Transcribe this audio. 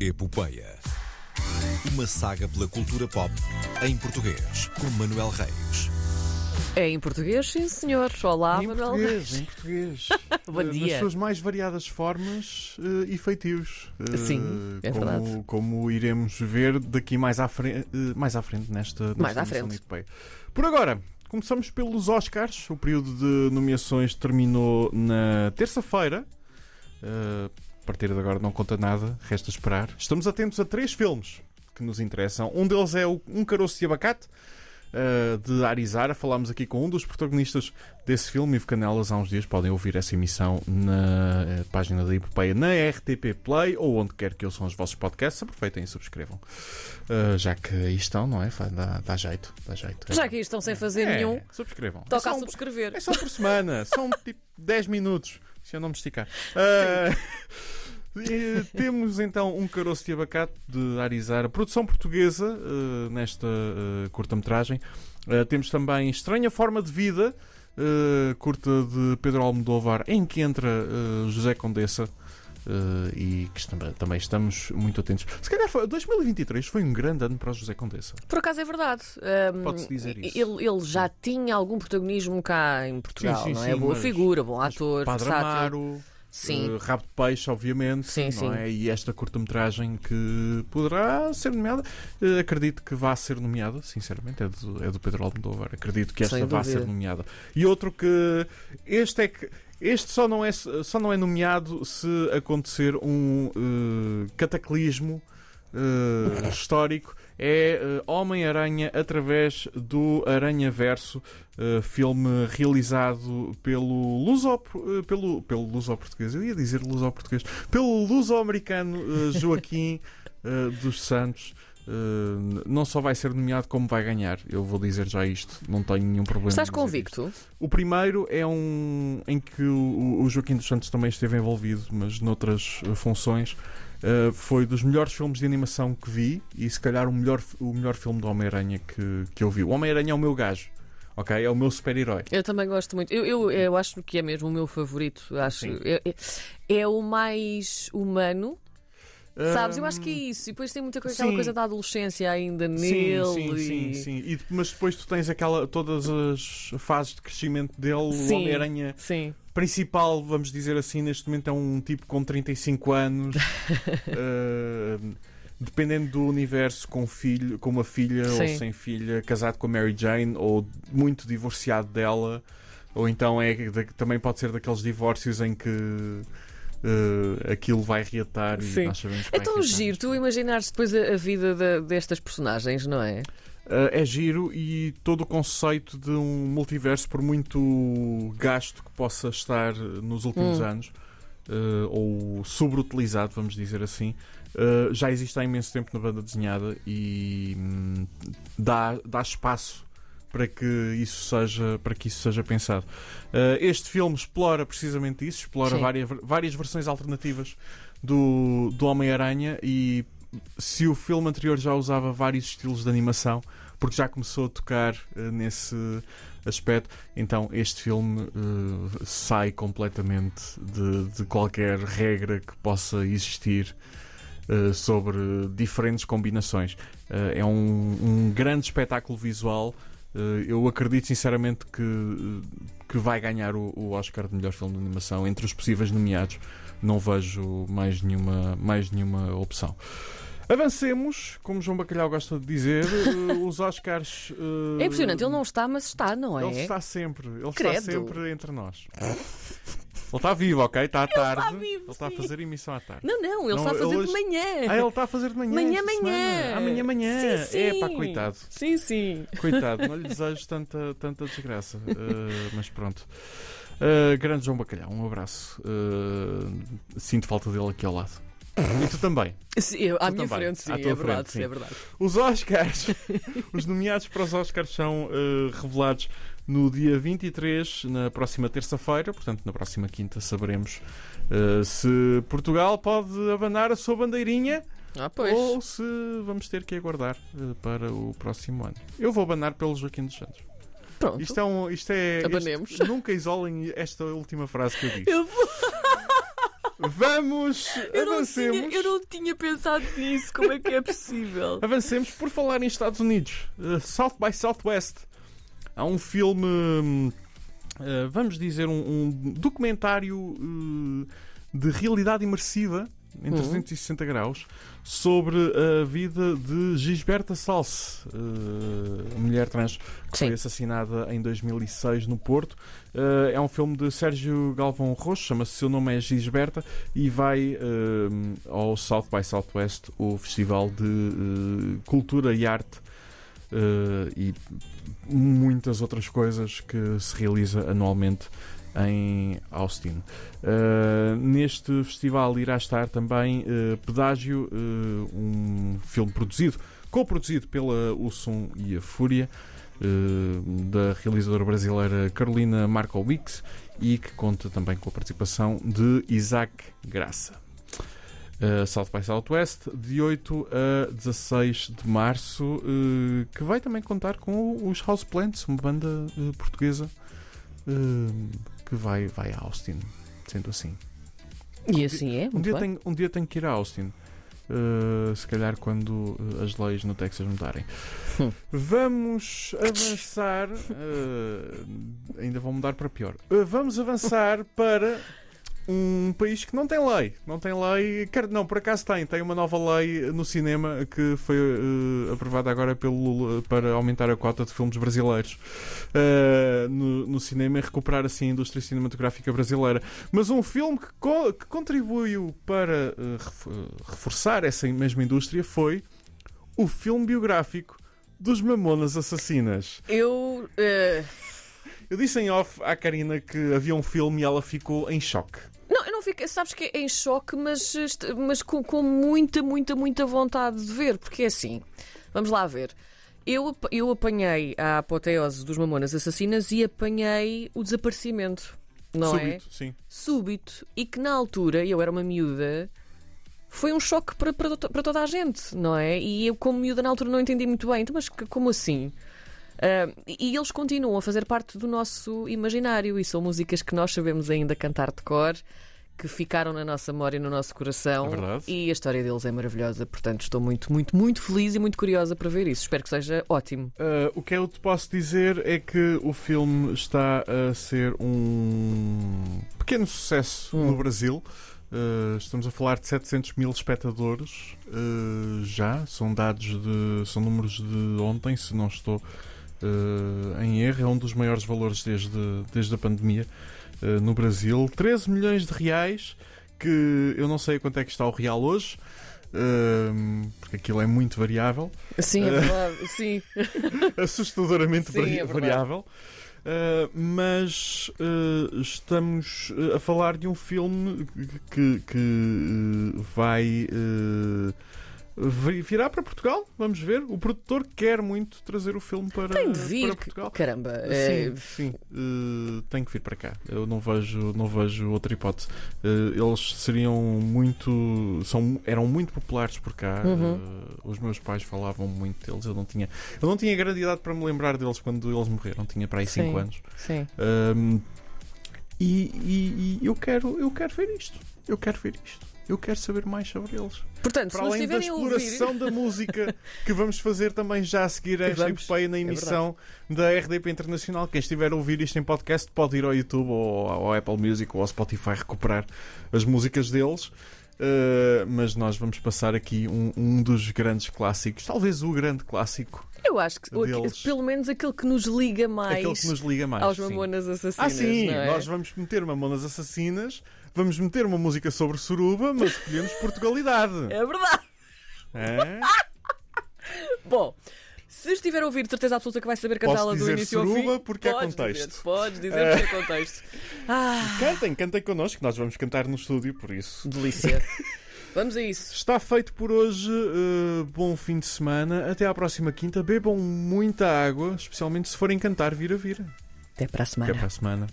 Epopeia. Uma saga pela cultura pop em português, com Manuel Reis. É em português, sim, senhor. Olá, em Manuel. português, em português. Bom Eh, dia. Nas suas mais variadas formas eh, e feitios. Eh, Sim, é como, verdade. Como iremos ver daqui mais à frente, mais à frente nesta, nesta Mais à frente. de Epopeia. Por agora, começamos pelos Oscars. O período de nomeações terminou na terça-feira. A partir de agora não conta nada, resta esperar. Estamos atentos a três filmes que nos interessam. Um deles é o Um Caroço de Abacate, eh, de Arizara. Falámos aqui com um dos protagonistas desse filme, Ivo Canelas, há uns dias. Podem ouvir essa emissão na eh, página da Epopeia, na RTP Play ou onde quer que ouçam os vossos podcasts. Aproveitem e subscrevam. Eh, já que aí estão, não é? Dá, dá jeito, dá jeito. Já que aí estão sem fazer É, nenhum, subscrevam. É toca só a um- subscrever. é só por semana, são tipo 10 minutos, se eu não me esticar. E temos então um caroço de abacate de Arizara, produção portuguesa ah, nesta ah, curta-metragem. Ah, temos também Estranha Forma de Vida, curta de Pedro Almodóvar, em que entra José Condessa. ah, e que também, também estamos muito atentos. Se calhar foi, 2023 foi um grande ano para o José Condessa. Por acaso é verdade. Ahm, Pode-se dizer isso. Ele, ele já tinha algum protagonismo cá em Portugal, Sim, sim, não é? sim, Boa mas- figura, bom ator, Padre. Amaro, Sim. Uh, Rabo de Peixe, obviamente. Sim, não sim. É? E esta curta-metragem que poderá ser nomeada. uh, acredito que vá ser nomeada, sinceramente. É do, é do Pedro Almodóvar. Acredito que esta vá ser nomeada. E outro que. Este é que. Este só não é, só não é nomeado se acontecer um uh, cataclismo uh, histórico. É uh, Homem-Aranha através do Aranha Verso, uh, filme realizado pelo luso, pelo, pelo luso-português, eu ia dizer luso-português, pelo luso-americano Joaquim dos Santos. Uh, não só vai ser nomeado como vai ganhar. Eu vou dizer já isto, não tenho nenhum problema. Estás convicto? isto. O primeiro é um em que o, o Joaquim dos Santos também esteve envolvido, mas noutras funções. Uh, foi dos melhores filmes de animação que vi e se calhar o melhor, o melhor filme do Homem-Aranha que, que eu vi. O Homem-Aranha é o meu gajo, ok? É o meu super-herói. Eu também gosto muito. Eu, eu, eu acho que é mesmo o meu favorito. Acho, Sim. é, é- é o mais humano. Sabes? Eu acho que é isso. E depois tem muita coisa, aquela sim. coisa da adolescência ainda Sim, nele. sim, e- sim, sim. E, mas depois tu tens aquela, todas as fases de crescimento dele. O Sim. Homem-Aranha Sim. Principal, vamos dizer assim, neste momento é um tipo com 35 anos, eh, dependendo do universo, com, filho, com uma filha ou Sim. sem filha, casado com a Mary Jane ou muito divorciado dela, ou então é também pode ser daqueles divórcios em que eh, aquilo vai reatar Sim. e nós sabemos que É tão reatar. giro tu imaginares depois a, a vida da- destas personagens, não é? Uh, é giro e todo o conceito de um multiverso, por muito gasto que possa estar nos últimos Hum. anos, uh, ou sobreutilizado, vamos dizer assim, uh, já existe há imenso tempo na banda desenhada e hum, dá, dá espaço para que isso seja, para que isso seja pensado. Uh, este filme explora precisamente isso, explora Sim. várias, várias versões alternativas do, do Homem-Aranha e se o filme anterior já usava vários estilos de animação, porque já começou a tocar eh, nesse aspecto, então este filme eh, sai completamente de, de qualquer regra que possa existir eh, sobre diferentes combinações. É um, um grande espetáculo visual. Eu acredito sinceramente que, que vai ganhar o, o Oscar de melhor filme de animação entre os possíveis nomeados. Não vejo mais nenhuma, mais nenhuma opção. Avancemos, como João Bacalhau gosta de dizer, eh, os Oscars. eh, É impressionante, ele não está, mas está, não é? Ele está sempre, ele Credo. está sempre entre nós. Ele está vivo, ok? Está à tarde. vivo, ele está a fazer emissão à tarde. Não, não, ele Não, está a fazer hoje- de manhã. Ah, ele está a fazer de manhã. Manhã, manhã. Amanhã, amanhã. Sim, É sim. pá, coitado. Sim, sim. Coitado, não lhe desejo tanta, tanta desgraça. Uh, mas pronto. Uh, grande João Bacalhau, um abraço. Uh, sinto falta dele aqui ao lado. E tu também. Sim, eu- à Tu minha também. frente, sim, À é tua verdade, frente, sim. é verdade. Os Oscars, os nomeados para os Oscars são uh, revelados no dia 23, na próxima terça-feira, portanto, na próxima quinta, saberemos uh, se Portugal pode abanar a sua bandeirinha Ah, ou se vamos ter que aguardar uh, para o próximo ano. Eu vou abanar pelo Joaquim dos Santos. Pronto. Isto é um. Isto é, Abanemos. isto- nunca isolem esta última frase que eu disse. Eu vou. Vamos, Eu não, avancemos. tinha, eu não tinha pensado nisso. Como é que é possível? Avancemos por falar em Estados Unidos. Uh, South by Southwest. Há um filme, hum, uh, vamos dizer, um, um documentário uh, de realidade imersiva em Uhum. 360 graus sobre a vida de Gisberta Salse, uh, a mulher trans que Sim. foi assassinada em 2006 no Porto. Uh, é um filme de Sérgio Galvão Roxo, chama-se Seu Nome é Gisberta e vai uh, ao South by Southwest, o festival de cultura e arte e muitas outras coisas que se realiza anualmente em Austin. Uh, neste festival irá estar também uh, Pedágio, uh, um filme produzido, co-produzido pela O Som e a Fúria, da realizadora brasileira Carolina Markowicz e que conta também com a participação de Isaac Graça. Uh, South by Southwest, de 8 a 16 de março, uh, que vai também contar com os Houseplants, uma banda uh, portuguesa que vai, vai a Austin, sendo assim. E assim é, Um dia, bem. tenho, um dia tenho que ir a Austin. Se calhar quando as leis no Texas mudarem. Hum. Vamos avançar. ainda vão mudar para pior. Vamos avançar para um país que não tem lei. Não tem lei. Não, por acaso tem. Tem uma nova lei no cinema que foi uh, aprovada agora pelo Lula para aumentar a cota de filmes brasileiros uh, no, no cinema e recuperar assim a indústria cinematográfica brasileira. Mas um filme que, co- que contribuiu para uh, ref- reforçar essa mesma indústria foi o filme biográfico dos Mamonas Assassinas. Eu. Eu disse em off à Karina que havia um filme e ela ficou em choque. Sabes que é em choque, mas, mas com, com muita, muita, muita vontade de ver, porque é assim. Vamos lá ver. Eu, eu apanhei a apoteose dos Mamonas Assassinas e apanhei o desaparecimento. Não é? Súbito, sim. súbito e que na altura, eu era uma miúda, foi um choque para, para, para toda a gente, não é? E eu, como miúda, na altura não entendi muito bem. Então, mas como assim? E e eles continuam a fazer parte do nosso imaginário e são músicas que nós sabemos ainda cantar de cor, que ficaram na nossa memória e no nosso coração. É verdade. E a história deles é maravilhosa, portanto estou muito, muito, muito feliz e muito curiosa para ver isso. Espero que seja ótimo. Uh, o que eu te posso dizer é que o filme está a ser um pequeno sucesso Hum. no Brasil. Uh, estamos a falar de 700 mil espectadores uh, já. São dados de. são números de ontem, se não estou uh, em erro. É um dos maiores valores desde, desde a pandemia no Brasil. 13 milhões de reais, que eu não sei quanto é que está o real hoje. uh, porque aquilo é muito variável Sim, é verdade. Sim. assustadoramente Sim, é variável. Uh, mas uh, estamos a falar de um filme que, que uh, vai vi- virar para Portugal. Vamos ver. O produtor quer muito trazer o filme para, Tem de vir. para Portugal. Caramba. é- Sim, sim. Uh, tem que vir para cá. Eu não vejo, não vejo outra hipótese. Uh, eles seriam muito. São, eram muito populares por cá. Uhum. Uh, os meus pais falavam muito deles. Eu não tinha, eu não tinha grande idade para me lembrar deles quando eles morreram. Tinha para aí Sim. 5 anos. Sim. Um, e, e- e eu quero, eu quero ver isto. Eu quero ver isto. Eu quero saber mais sobre eles. Portanto, Para além da a ouvir. exploração da música que vamos fazer também já a seguir a esta Vamos. epopeia na emissão da RDP Internacional. Quem estiver a ouvir isto em podcast pode ir ao YouTube ou ao Apple Music ou ao Spotify recuperar as músicas deles. Uh, mas nós vamos passar aqui um, um dos grandes clássicos, talvez o grande clássico, Eu acho que deles. pelo menos aquele que nos liga mais, aquele que nos liga mais. aos sim. Mamonas Assassinas. Ah, sim, não é? nós vamos meter Mamonas Assassinas, vamos meter uma música sobre suruba, mas escolhemos Portugalidade. É verdade. É? Bom, se estiver a ouvir, de certeza absoluta que vai saber cantá-la do início ao fim. suruba porque há Podes contexto. Dizer, podes dizer porque há contexto. Ah, Cantem, cantem connosco, nós vamos cantar no estúdio, por isso. delícia. Vamos a isso. Está feito por hoje. uh, bom fim de semana. Até à próxima quinta. Bebam muita água, especialmente se forem cantar, vira, vira. Até para a semana. Até para a semana.